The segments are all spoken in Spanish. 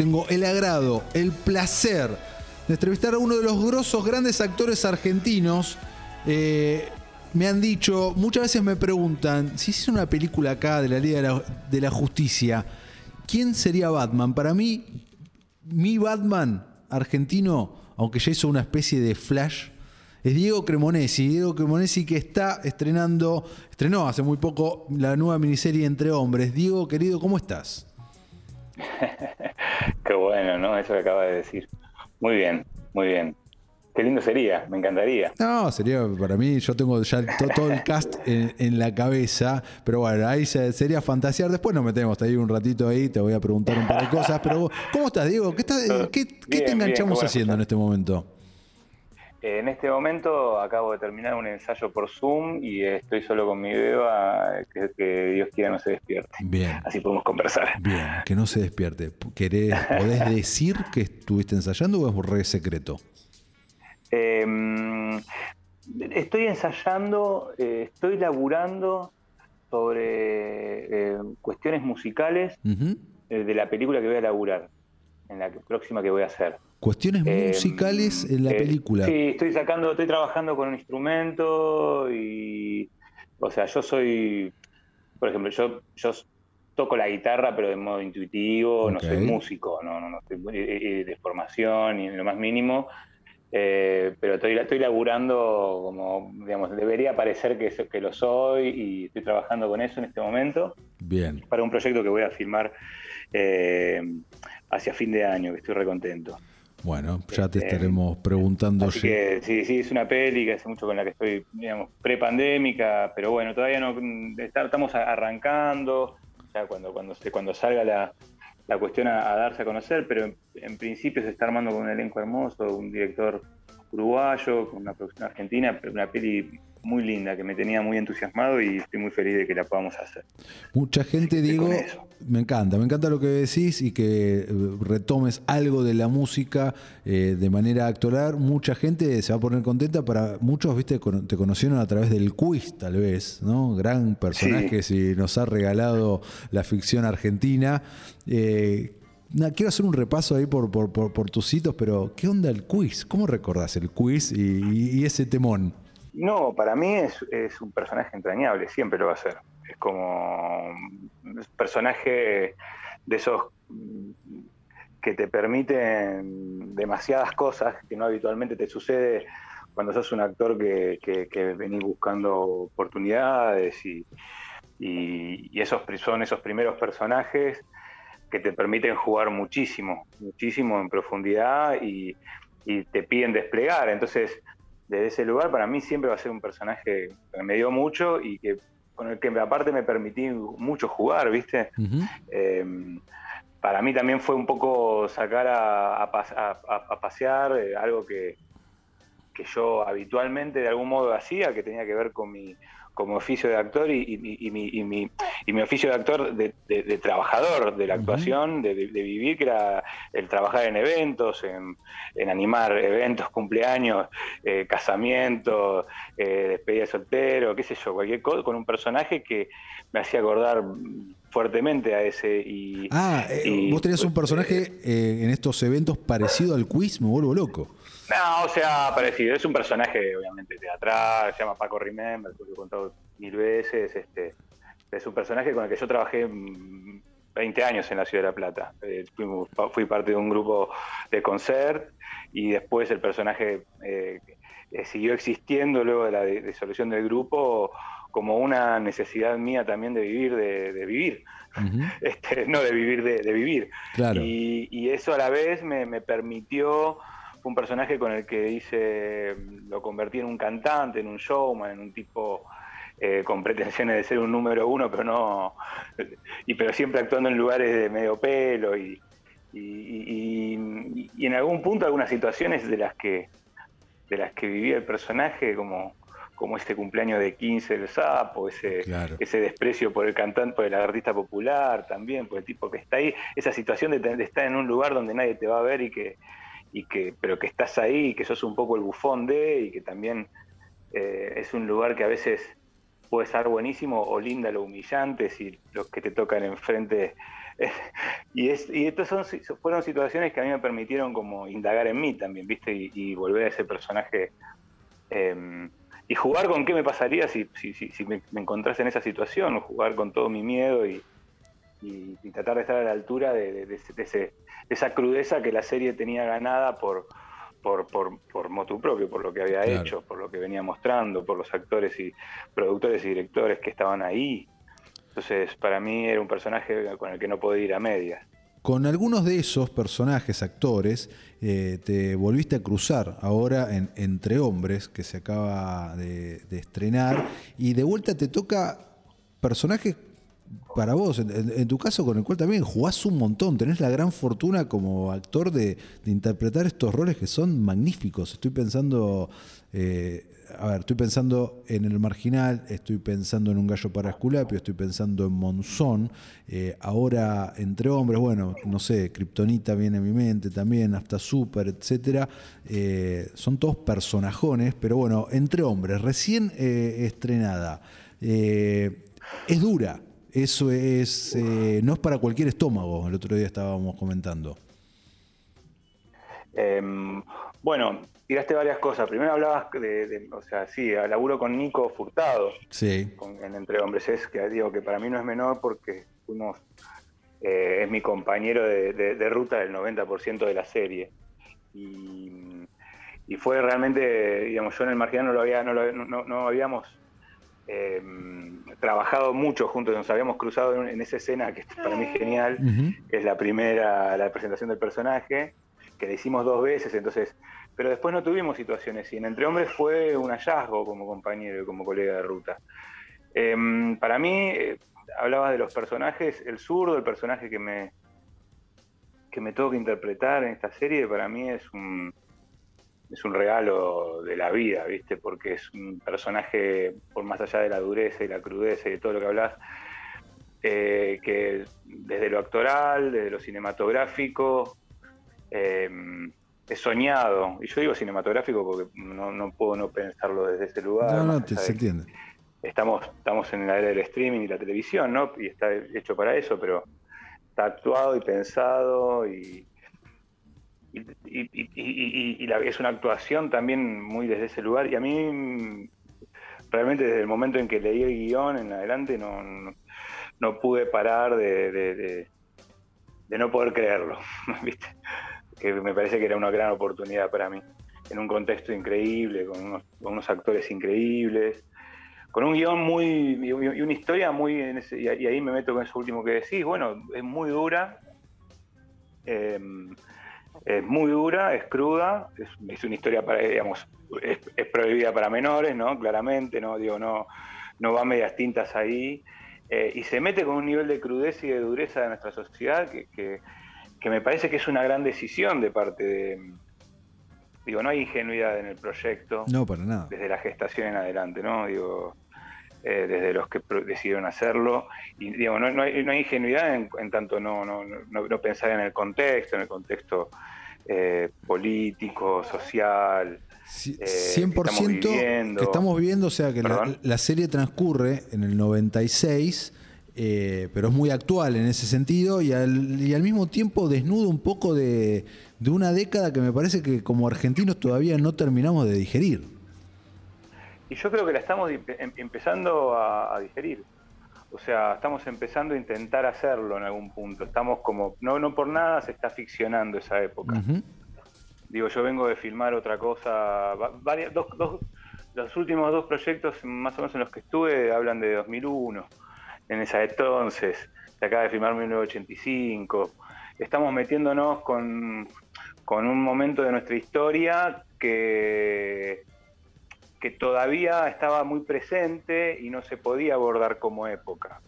tengo el agrado, el placer de entrevistar a uno de los grosos grandes actores argentinos. Eh, me han dicho, muchas veces me preguntan, si es una película acá de la Liga de la, de la Justicia, ¿quién sería Batman? Para mí, mi Batman argentino, aunque ya hizo una especie de flash, es Diego Cremonesi. Diego Cremonesi que está estrenando, estrenó hace muy poco la nueva miniserie Entre Hombres. Diego, querido, ¿cómo estás? Qué bueno, ¿no? Eso que acaba de decir. Muy bien, muy bien. Qué lindo sería, me encantaría. No, sería para mí, yo tengo ya todo el cast en, la cabeza, pero bueno, ahí sería fantasear. Después nos metemos ahí un ratito ahí, te voy a preguntar un par de cosas. Pero, ¿cómo estás, Diego? ¿Qué, te enganchamos haciendo en este momento? En este momento acabo de terminar un ensayo por Zoom y estoy solo con mi beba, que, Dios quiera no se despierte. Bien. Así podemos conversar. Bien, que no se despierte. ¿Querés, ¿Podés decir que estuviste ensayando o es un re secreto? Em, estoy ensayando, eh, estoy laburando sobre eh, cuestiones musicales eh, de la película que voy a laburar, en la próxima que voy a hacer. Cuestiones em, musicales en la película. Sí, estoy sacando, estoy trabajando con un instrumento y, o sea, yo soy, por ejemplo, yo, yo toco la guitarra, pero de modo intuitivo, no soy músico, no, no, no estoy de formación ni en lo más mínimo. Eh, pero estoy, estoy laburando como, digamos, debería parecer que, que lo soy y estoy trabajando con eso en este momento. Bien. Para un proyecto que voy a filmar eh, hacia fin de año, que estoy recontento. Bueno, ya te estaremos preguntando. Así que sí, sí, es una peli que hace mucho con la que estoy, digamos, pre-pandémica, pero bueno, todavía no estamos arrancando, ya cuando, cuando, cuando salga la, la cuestión a, darse a conocer, pero en, principio se está armando con un elenco hermoso, un director uruguayo, con una producción argentina, una peli muy linda que me tenía muy entusiasmado y estoy muy feliz de que la podamos hacer. Mucha gente, digo, me encanta, me encanta lo que decís y que eh, retomes algo de la música eh, de manera actoral. Mucha gente se va a poner contenta, para muchos, viste, te conocieron a través del quiz, tal vez, ¿no? Gran personaje si nos ha regalado la ficción argentina. Eh, quiero hacer un repaso ahí por, por, tus sitios, pero ¿qué onda el quiz? ¿Cómo recordás el quiz y ese temón? No, para mí es, un personaje entrañable, siempre lo va a ser. Es como un personaje de esos que te permiten demasiadas cosas que no habitualmente te sucede cuando sos un actor que, que, venís buscando oportunidades y, esos son esos primeros personajes que te permiten jugar muchísimo, muchísimo en profundidad y, y te piden desplegar. Entonces, desde ese lugar, para mí siempre va a ser un personaje que me dio mucho y que con el que aparte me permití mucho jugar, ¿viste? Eh, para mí también fue un poco sacar a, pasear eh, algo que, que yo habitualmente de algún modo hacía, que tenía que ver con mi, como oficio de actor y, mi, oficio de actor de, trabajador de la actuación, de, vivir, que era el trabajar en eventos, en, animar eventos, cumpleaños, eh, casamientos, eh, despedida de soltero, qué sé yo, cualquier cosa, con un personaje que me hacía acordar fuertemente a ese. Y, ah, eh, vos tenías un personaje en estos eventos parecido al quiz, me vuelvo loco. No, o sea, parecido. Es un personaje, obviamente, teatral, se llama Paco Remember, lo he contado mil veces. Este, es un personaje con el que yo trabajé 20 años en la Ciudad de La Plata. Eh, fui, parte de un grupo de concert y después el personaje eh, siguió existiendo luego de la disolución del grupo como una necesidad mía también de vivir, de, vivir. este, no de vivir, de, vivir. Claro. Y, eso a la vez me, me permitió fue un personaje con el que hice, lo convertí en un cantante, en un showman, en un tipo eh, con pretensiones de ser un número uno, pero no, y pero siempre actuando en lugares de medio pelo y, y, en algún punto algunas situaciones de las que de las que vivía el personaje como como este cumpleaños de 15 del sapo, ese, ese desprecio por el cantante, por el artista popular también, por el tipo que está ahí, esa situación de, de, estar en un lugar donde nadie te va a ver y que, y que, pero que estás ahí y que sos un poco el bufón de, y que también eh, es un lugar que a veces puede estar buenísimo o linda lo humillante si los que te tocan enfrente y, es, y estas son, fueron situaciones que a mí me permitieron como indagar en mí también, ¿viste? Y, volver a ese personaje. Em, y jugar con qué me pasaría si, si, si, me, encontrase en esa situación, jugar con todo mi miedo y, tratar de estar a la altura de, esa crudeza que la serie tenía ganada por, por, por, por motu propio, por lo que había hecho, por lo que venía mostrando, por los actores y productores y directores que estaban ahí. Entonces, para mí era un personaje con el que no podía ir a medias. Con algunos de esos personajes, actores, eh, te volviste a cruzar ahora en Entre Hombres, que se acaba de, de estrenar, y de vuelta te toca personajes para vos, en, tu caso con el cual también jugás un montón, tenés la gran fortuna como actor de, interpretar estos roles que son magníficos. Estoy pensando, eh, a ver, estoy pensando en El Marginal, estoy pensando en Un Gallo para Esculapio, estoy pensando en Monzón, eh, ahora Entre Hombres, bueno, no sé, Kryptonita viene a mi mente también, hasta Super, etcétera. Eh, son todos personajones, pero bueno, Entre Hombres, recién estrenada. es dura, eso es, eh, no es para cualquier estómago, el otro día estábamos comentando. Em, bueno, tiraste varias cosas. Primero hablabas de, o sea, sí, laburo con Nico Furtado sí. en Entre Hombres. Es que digo que para mí no es menor porque fuimos, eh, es mi compañero de, ruta del 90% de la serie. Y, fue realmente, digamos, yo en el marginal no lo había, no, no, no habíamos eh, trabajado mucho juntos, nos habíamos cruzado en, esa escena que para mí es genial, que es la primera, la presentación del personaje, que le hicimos dos veces, entonces, pero después no tuvimos situaciones y en Entre Hombres fue un hallazgo como compañero y como colega de ruta. Em, para mí, eh, hablaba de los personajes, el zurdo, el personaje que me, que me tengo que interpretar en esta serie, para mí es un, es un regalo de la vida, ¿viste? Porque es un personaje, por más allá de la dureza y la crudeza y de todo lo que hablas, eh, que desde lo actoral, desde lo cinematográfico, eh, es soñado. Y yo digo cinematográfico porque no, puedo no pensarlo desde ese lugar. No, no, se entiende. Estamos, estamos en la era del streaming y la televisión, ¿no? Y está hecho para eso, pero está actuado y pensado y, y, es una actuación también muy desde ese lugar. Y a mí, realmente desde el momento en que leí el guion en adelante, no, no, pude parar de, no poder creerlo. Que me parece que era una gran oportunidad para mí. En un contexto increíble, con unos, unos actores increíbles, con un guion muy. y una historia muy. y ahí me meto con eso último que decís. Bueno, es muy dura. Eh, es muy dura, es cruda, es, una historia para, digamos, es, prohibida para menores, ¿no? Claramente, ¿no? Digo, no, no va medias tintas ahí. Eh, y se mete con un nivel de crudeza y de dureza de nuestra sociedad que, que, me parece que es una gran decisión de parte de. Digo, no hay ingenuidad en el proyecto. No, para nada. Desde la gestación en adelante, ¿no? Digo, eh, desde los que decidieron hacerlo. Y digamos, no, hay, ingenuidad en, tanto no, pensar en el contexto, en el contexto eh, político, social. 100% eh, que estamos, viendo, o sea que la, serie transcurre en el 96, pero es muy actual en ese sentido y al, y al mismo tiempo desnuda un poco de, de una década que me parece que como argentinos todavía no terminamos de digerir. Y yo creo que la estamos em, empezando a, digerir. O sea, estamos empezando a intentar hacerlo en algún punto. Estamos como, no, no por nada se está ficcionando esa época. Digo, yo vengo de filmar otra cosa. Varias, dos, los últimos dos proyectos, más o menos en los que estuve, hablan de 2001. En esa entonces, se acaba de filmar 1985. Estamos metiéndonos con, con un momento de nuestra historia que que todavía estaba muy presente y no se podía abordar como época.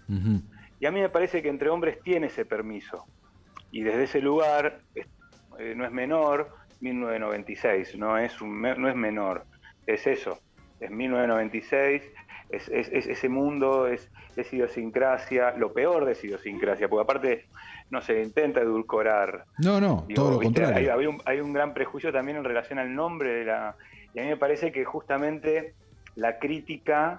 Y a mí me parece que Entre Hombres tiene ese permiso. Y desde ese lugar, eh, no es menor, 1996, no es, no es menor, es eso, es 1996, es, ese mundo, es, idiosincrasia, lo peor de idiosincrasia, porque aparte no se intenta edulcorar. No, no, todo lo contrario. Hay, hay un gran prejuicio también en relación al nombre de la y a mí me parece que justamente la crítica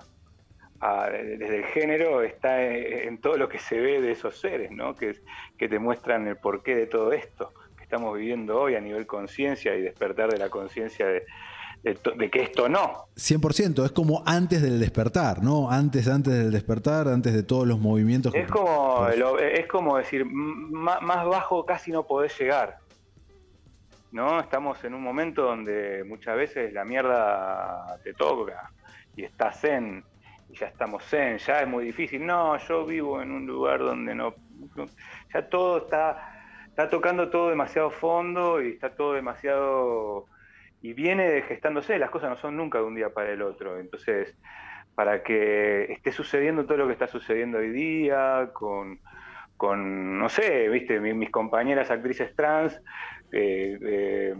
desde el género está en, todo lo que se ve de esos seres, ¿no? que, que te muestran el porqué de todo esto que estamos viviendo hoy a nivel conciencia y despertar de la conciencia de, de, que esto no. 100%, es como antes del despertar, ¿no? Antes, antes del despertar, antes de todos los movimientos. Es como, es como decir, más, bajo casi no podés llegar. ¿No? Estamos en un momento donde muchas veces la mierda te toca y estás zen y ya estamos zen, ya es muy difícil. No, yo vivo en un lugar donde no, ya todo está, está tocando todo demasiado fondo y está todo demasiado y viene gestándose, las cosas no son nunca de un día para el otro. Entonces, para que esté sucediendo todo lo que está sucediendo hoy día, con, con no sé, viste, mis, compañeras actrices trans, eh, eh,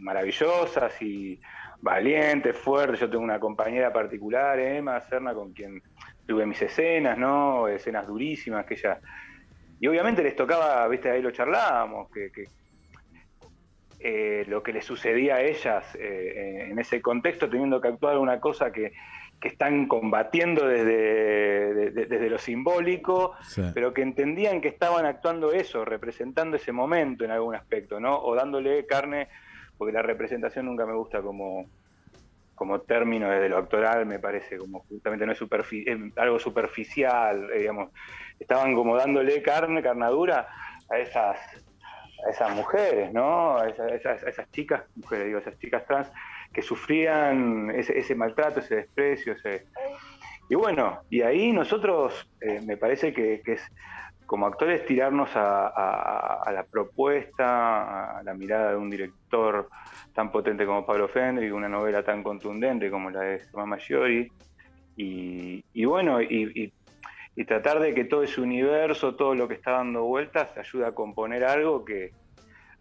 maravillosas y valientes, fuertes. Yo tengo una compañera particular, Emma Serna, con quien tuve mis escenas, ¿no? Escenas durísimas que ella... Y obviamente les tocaba, viste, ahí lo charlábamos, que eh, lo que le sucedía a ellas en ese contexto, teniendo que actuar una cosa que, están combatiendo desde, desde lo simbólico, pero que entendían que estaban actuando eso, representando ese momento en algún aspecto, ¿no? O dándole carne, porque la representación nunca me gusta como, como término desde lo actoral, me parece como justamente no es, algo superficial, eh, digamos. Estaban como dándole carne, carnadura a esas a esas mujeres, ¿no? A esas, chicas, mujeres, digo, esas chicas trans que sufrían ese, maltrato, ese desprecio, ese... Y bueno, y ahí nosotros, eh, me parece que, es como actores tirarnos a, la propuesta, a la mirada de un director tan potente como Pablo Fendri, una novela tan contundente como la de Mama Giori, y, y bueno, y tratar de que todo ese universo, todo lo que está dando vueltas, ayude a componer algo que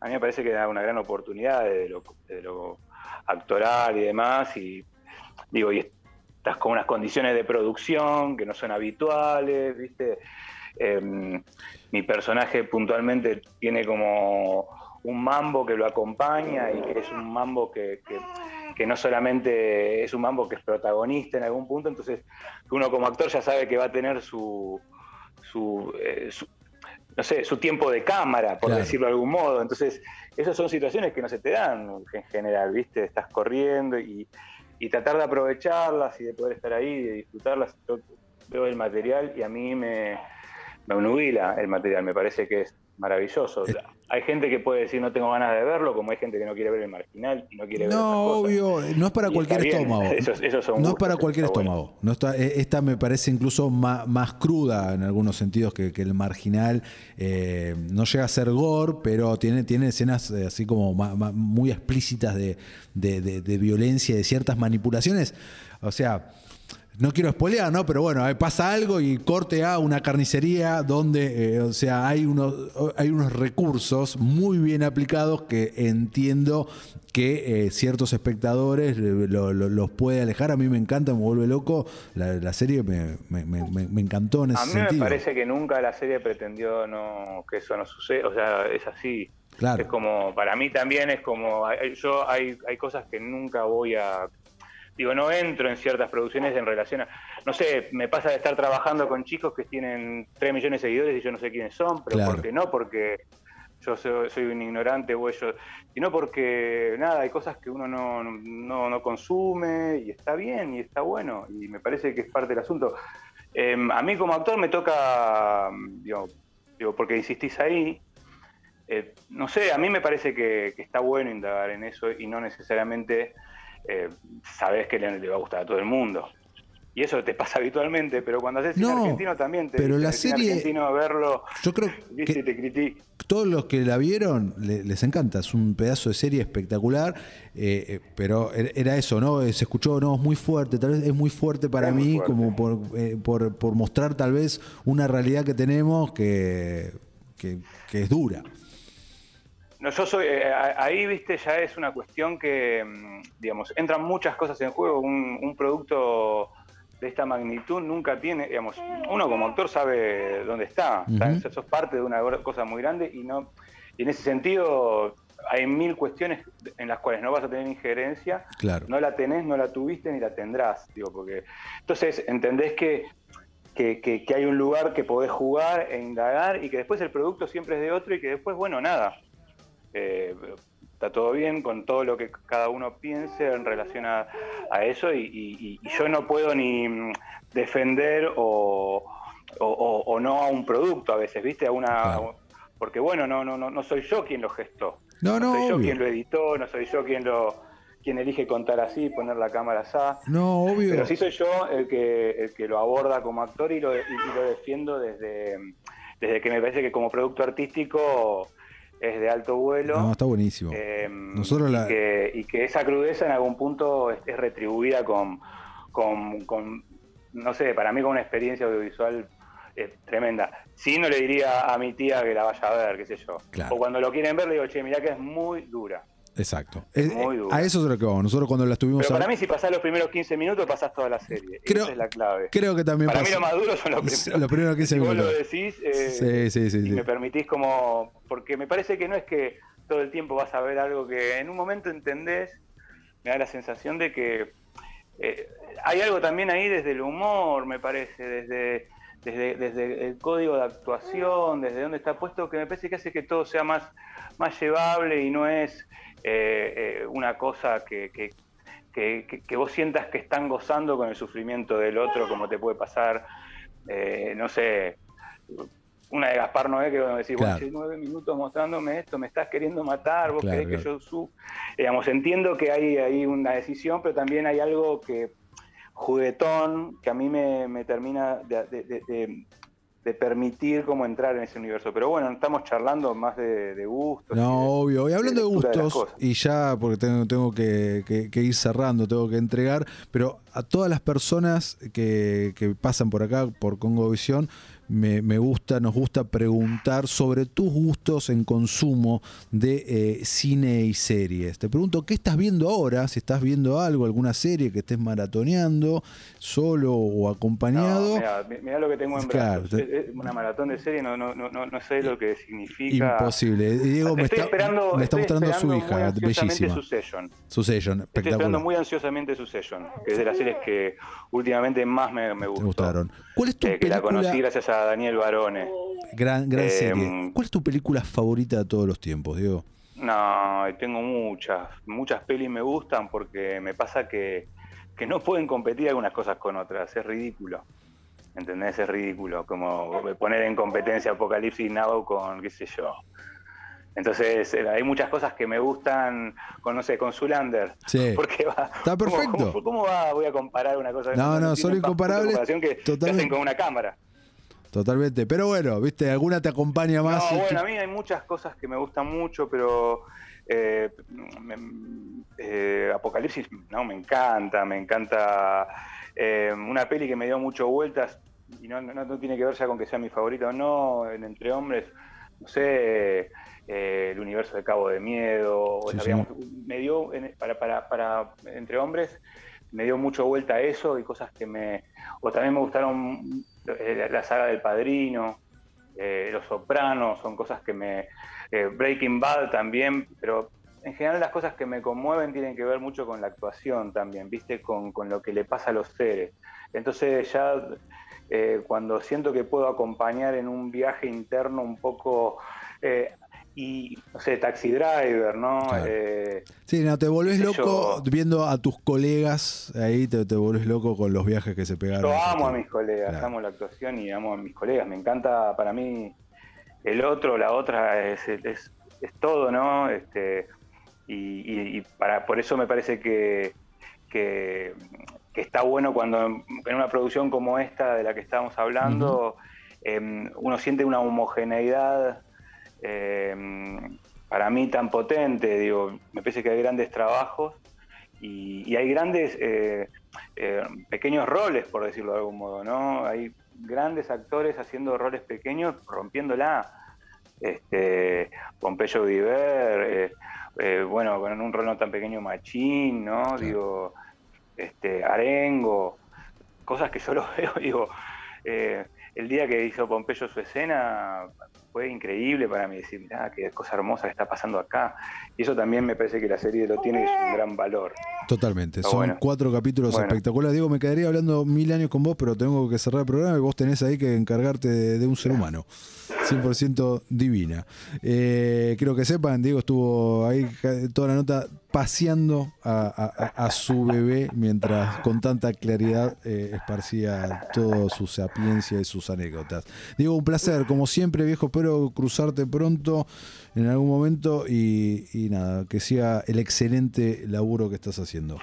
a mí me parece que da una gran oportunidad de lo, actoral y demás. Y digo, y estás con unas condiciones de producción que no son habituales, ¿viste? Em, mi personaje puntualmente tiene como un mambo que lo acompaña y que es un mambo que que no solamente es un mambo que es protagonista en algún punto, entonces uno como actor ya sabe que va a tener su, su, eh, no sé, su tiempo de cámara, por decirlo de algún modo. Entonces, esas son situaciones que no se te dan en general, ¿viste? Estás corriendo y, tratar de aprovecharlas y de poder estar ahí, y de disfrutarlas. Yo veo el material y a mí me, me el material, me parece que es maravilloso. Eh, hay gente que puede decir no tengo ganas de verlo, como hay gente que no quiere ver el marginal y no quiere ver No, obvio, no es para cualquier estómago. no es para cualquier estómago. No está, eh, esta me parece incluso más, cruda en algunos sentidos que, el marginal. Eh, no llega a ser gore, pero tiene, tiene escenas así como muy explícitas de, de, de, de violencia, de ciertas manipulaciones. O sea, no quiero spoilear, ¿no? Pero bueno, pasa algo y corte a una carnicería donde, eh, o sea, hay unos, hay unos recursos muy bien aplicados que entiendo que eh, ciertos espectadores los puede alejar. A mí me encanta, me vuelve loco. La, serie me, encantó en ese sentido. A mí me parece que nunca la serie pretendió no, que eso no suceda. O sea, es así. Claro. Es como, para mí también es como, yo hay, hay cosas que nunca voy a digo, no entro en ciertas producciones en relación a, no sé, me pasa de estar trabajando con chicos que tienen 3 millones de seguidores y yo no sé quiénes son, pero ¿por qué no? Porque yo soy, un ignorante o ellos, sino porque, nada, hay cosas que uno no, no, consume y está bien y está bueno y me parece que es parte del asunto. Em, a mí como actor me toca, digo, digo porque insistís ahí, eh, no sé, a mí me parece que, que, está bueno indagar en eso y no necesariamente eh, sabes que le, va a gustar a todo el mundo. Y eso te pasa habitualmente, pero cuando haces cine argentino también te pero la serie, argentino verlo. Yo creo que todos los que la vieron les encanta, es un pedazo de serie espectacular, eh, eh, pero er, era eso, ¿no? Se escuchó, no, es muy fuerte, tal vez es muy fuerte para mí, como por, por, mostrar tal vez una realidad que tenemos que, que es dura. No, yo soy, eh, ahí, viste, ya es una cuestión que, mm, digamos, entran muchas cosas en juego. Un, producto de esta magnitud nunca tiene, digamos, uno como actor sabe dónde está. Uh sos parte de una cosa muy grande y no, y en ese sentido hay mil cuestiones en las cuales no vas a tener injerencia, claro. no la tenés, no la tuviste ni la tendrás, digo, porque entonces entendés que, que, hay un lugar que podés jugar e indagar y que después el producto siempre es de otro y que después, bueno, nada, eh, está todo bien con todo lo que cada uno piense en relación a, eso y, yo no puedo ni mm, defender o, no a un producto a veces, ¿viste? A una, Porque bueno, no, no, no, no soy yo quien lo gestó. No, no, no soy yo quien lo editó, no soy yo quien lo quien elige contar así, poner la cámara así. No, obvio. Pero sí soy yo el que, el que lo aborda como actor y lo, y lo defiendo desde, desde que me parece que como producto artístico es de alto vuelo. No, está buenísimo. Em, Nosotros y, que, y, que, esa crudeza en algún punto es, retribuida con, con, no sé, para mí con una experiencia audiovisual eh, tremenda. Si no le diría a mi tía que la vaya a ver, qué sé yo. O cuando lo quieren ver le digo, che, mirá que es muy dura. Exacto. a eso es lo que vamos. Nosotros cuando la estuvimos. Pero para mí, si pasás los primeros 15 minutos, pasás toda la serie. Creo, Esa es la clave. Creo que también. Para mí, lo más duro son los primeros, los primeros 15 si minutos. Vos lo decís. Eh, sí, sí, sí, y me permitís como. Porque me parece que no es que todo el tiempo vas a ver algo que en un momento entendés. Me da la sensación de que. Eh, hay algo también ahí desde el humor, me parece, desde, desde, desde el código de actuación, desde dónde está puesto, que me parece que hace que todo sea más, más llevable y no es eh, eh, una cosa que, que, vos sientas que están gozando con el sufrimiento del otro, como te puede pasar, eh, no sé, una de Gaspar Noé que vos decís, vos nueve minutos mostrándome esto, me estás queriendo matar, vos querés que yo su... Digamos, entiendo que hay, hay una decisión, pero también hay algo que juguetón que a mí me, termina de, de permitir cómo entrar en ese universo. Pero bueno, estamos charlando más de, gustos. No, obvio. Y hablando de, gustos, y ya porque tengo, tengo que, ir cerrando, tengo que entregar, pero a todas las personas que, que pasan por acá, por Congo Visión, me, gusta, nos gusta preguntar sobre tus gustos en consumo de eh, cine y series. Te pregunto, ¿qué estás viendo ahora? Si estás viendo algo, alguna serie que estés maratoneando, solo o acompañado. No, mirá, lo que tengo en claro, Una maratón de serie, no, no, no, no sé lo que significa. Imposible. Diego me está, esperando, me está mostrando su hija, bellísima. Su session. Su session, espectacular. Estoy esperando muy ansiosamente su session, que es de las series que últimamente más me, me gustó. gustaron. ¿Cuál es tu eh, Que la conocí gracias a Daniel Barone. Gran, gran serie. Em, ¿Cuál es tu película favorita de todos los tiempos, Diego? No, tengo muchas. Muchas pelis me gustan porque me pasa que, que no pueden competir algunas cosas con otras. Es ridículo. ¿Entendés? Es ridículo. Como poner en competencia Apocalipsis Now con, qué sé yo. Entonces, eh, hay muchas cosas que me gustan, con, no sé, con Zulander. Sí. Porque va. Está perfecto. ¿Cómo, va? Voy a comparar una cosa No, no, son incomparables. Que, que hacen con una cámara. Totalmente. Pero bueno, viste, alguna te acompaña más. No, bueno, a mí hay muchas cosas que me gustan mucho, pero eh, eh, Apocalipsis, no, me encanta, me encanta. Eh, una peli que me dio mucho vueltas, y no, no, tiene que ver ya con que sea mi favorito o no, en Entre Hombres, no sé, el universo de Cabo de Miedo, me dio, para, para, para Entre Hombres, me dio mucho vuelta a eso y cosas que me. O también me gustaron la saga del Padrino, eh, Los Sopranos, son cosas que me... Eh, Breaking Bad también, pero en general las cosas que me conmueven tienen que ver mucho con la actuación también, ¿viste? Con, con lo que le pasa a los seres. Entonces ya cuando siento que puedo acompañar en un viaje interno un poco y, no sé, Taxi Driver, ¿no? Eh, sí, no, te volvés loco viendo a tus colegas ahí, te, te volvés loco con los viajes que se pegaron. Yo amo a mis colegas, amo la actuación y amo a mis colegas. Me encanta, para mí, el otro, la otra, es, es, es todo, ¿no? Este, y, para, por eso me parece que, que, está bueno cuando en una producción como esta de la que estamos hablando, em, uno siente una homogeneidad eh, para mí tan potente, digo, me parece que hay grandes trabajos y, hay grandes eh, eh, pequeños roles, por decirlo de algún modo, ¿no? Hay grandes actores haciendo roles pequeños, rompiéndola. Este, Pompeyo Viver, bueno, con un rol no tan pequeño Machín, ¿no? Digo, este, Arengo, cosas que yo lo veo, digo, el día que hizo Pompeyo su escena, fue increíble para mí decir, mirá, qué cosa hermosa que está pasando acá. Y eso también me parece que la serie lo tiene y es un gran valor. Totalmente, son cuatro capítulos espectaculares. Diego, me quedaría hablando mil años con vos, pero tengo que cerrar el programa y vos tenés ahí que encargarte de, un ser humano. 100% divina. Eh, quiero que sepan, Diego estuvo ahí toda la nota paseando a, su bebé mientras con tanta claridad eh, esparcía toda su sapiencia y sus anécdotas. Diego, un placer, como siempre, viejo, espero cruzarte pronto en algún momento y, nada, que siga el excelente laburo que estás haciendo.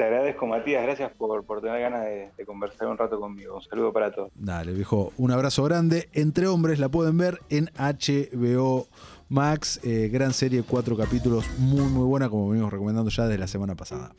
Te agradezco, Matías. Gracias por, tener ganas de, conversar un rato conmigo. Un saludo para todos. Dale, viejo. Un abrazo grande. Entre hombres la pueden ver en HBO Max. Eh, gran serie, cuatro capítulos. Muy, muy buena, como venimos recomendando ya desde la semana pasada.